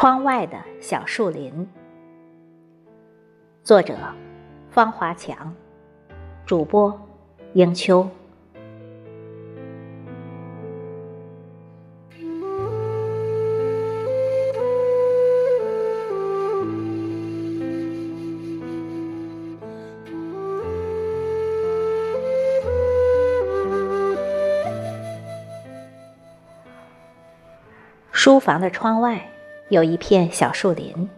窗外的小树林，作者方华强，主播迎秋。书房的窗外有一片小树林，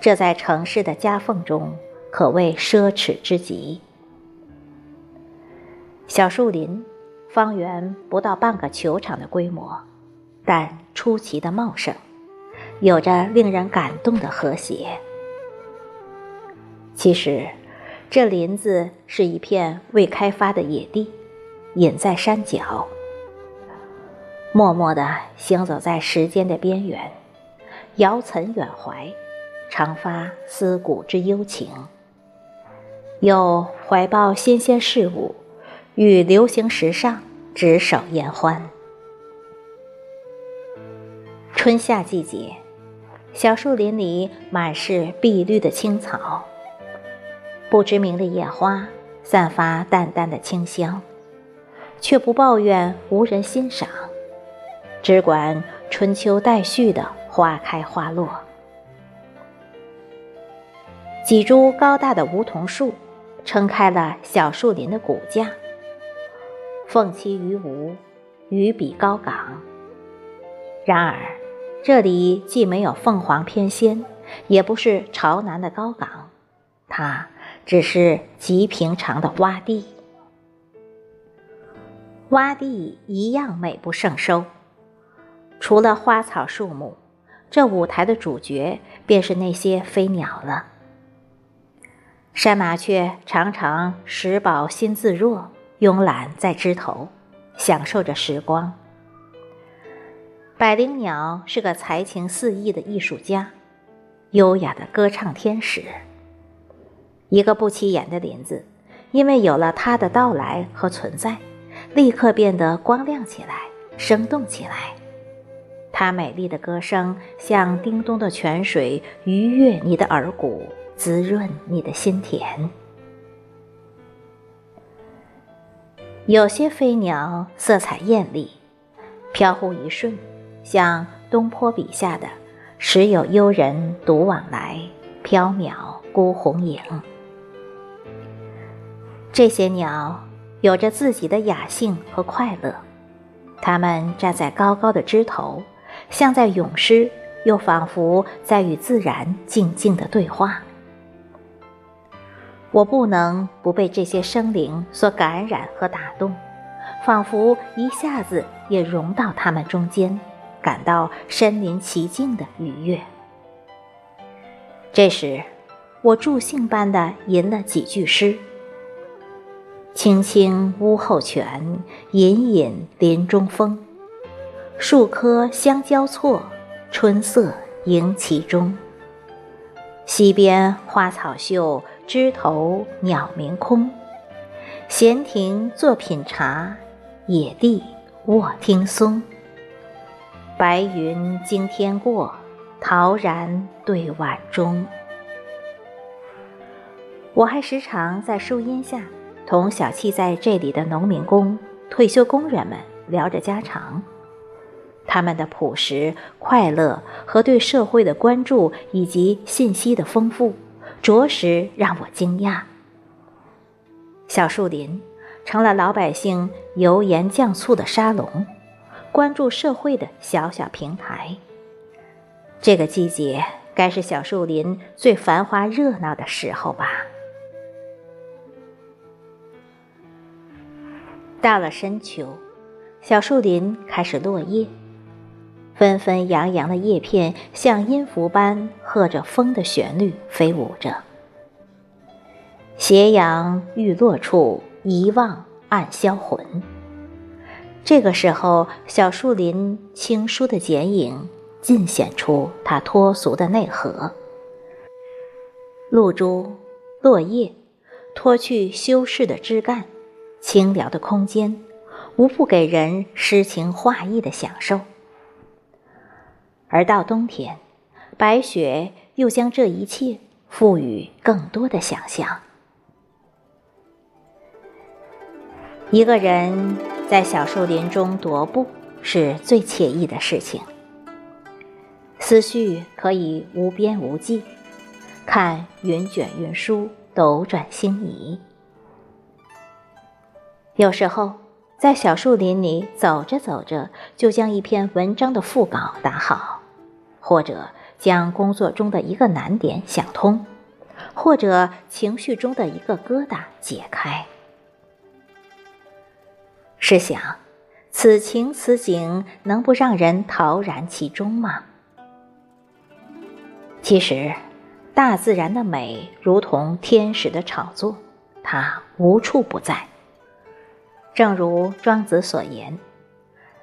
这在城市的夹缝中可谓奢侈之极。小树林方圆不到半个球场的规模，但出奇的茂盛，有着令人感动的和谐。其实，这林子是一片未开发的野地，隐在山脚。默默地行走在时间的边缘，遥岑远怀，常发思古之幽情；又怀抱新鲜事物，与流行时尚执手言欢。春夏季节，小树林里满是碧绿的青草，不知名的野花散发淡淡的清香，却不抱怨无人欣赏。只管春秋待续的花开花落，几株高大的梧桐树撑开了小树林的骨架，凤栖于梧，鱼比高岗。然而，这里既没有凤凰翩跹，也不是朝南的高岗，它只是极平常的洼地。洼地一样美不胜收。除了花草树木，这舞台的主角便是那些飞鸟了。山麻雀常常食饱心自若，慵懒在枝头，享受着时光。百灵鸟是个才情四溢的艺术家，优雅的歌唱天使。一个不起眼的林子，因为有了它的到来和存在，立刻变得光亮起来，生动起来。它美丽的歌声像叮咚的泉水，愉悦你的耳骨，滋润你的心田。有些飞鸟色彩艳丽，飘忽一瞬，像东坡笔下的“时有幽人独往来，缥缈孤鸿影”。这些鸟有着自己的雅兴和快乐，它们站在高高的枝头。像在咏诗，又仿佛在与自然静静的对话。我不能不被这些生灵所感染和打动，仿佛一下子也融到他们中间，感到身临其境的愉悦。这时，我助兴般的吟了几句诗：“青青屋后泉，隐隐林中风。”树棵相交错，春色迎其中。溪边花草秀，枝头鸟鸣空。闲庭坐品茶，野地卧听松。白云惊天过，陶然对晚钟。我还时常在树荫下，同小憩在这里的农民工、退休工人们聊着家常。他们的朴实、快乐和对社会的关注，以及信息的丰富，着实让我惊讶。小树林成了老百姓油盐酱醋的沙龙，关注社会的小小平台。这个季节该是小树林最繁华热闹的时候吧？到了深秋，小树林开始落叶。纷纷扬扬的叶片像音符般和着风的旋律飞舞着。斜阳欲落处，一望暗销魂。这个时候，小树林青疏的剪影尽显出它脱俗的内核。露珠、落叶，脱去修饰的枝干，清凉的空间，无不给人诗情画意的享受。而到冬天，白雪又将这一切赋予更多的想象。一个人在小树林中踱步，是最惬意的事情。思绪可以无边无际，看云卷云舒，斗转星移。有时候，在小树林里走着走着，就将一篇文章的副稿打好，或者将工作中的一个难点想通，或者情绪中的一个疙瘩解开。试想，此情此景，能不让人陶然其中吗？其实，大自然的美如同天使的炒作，它无处不在。正如庄子所言：“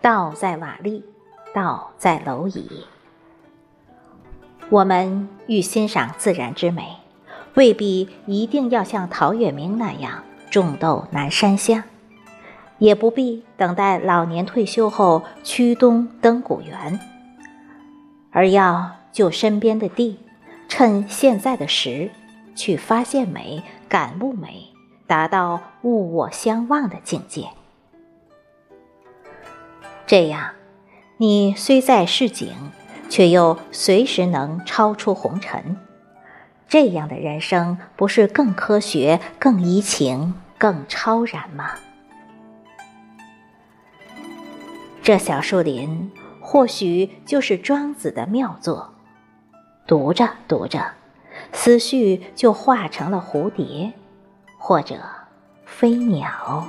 道在瓦砾，道在蝼蚁。”我们欲欣赏自然之美，未必一定要像陶渊明那样种豆南山下，也不必等待老年退休后驱东登古原，而要。就身边的地，趁现在的时，去发现美、感悟美，达到物我相忘的境界。这样，你虽在市井，却又随时能超出红尘。这样的人生，不是更科学、更怡情、更超然吗？这小树林，或许就是庄子的妙作。读着读着，思绪就化成了蝴蝶，或者飞鸟。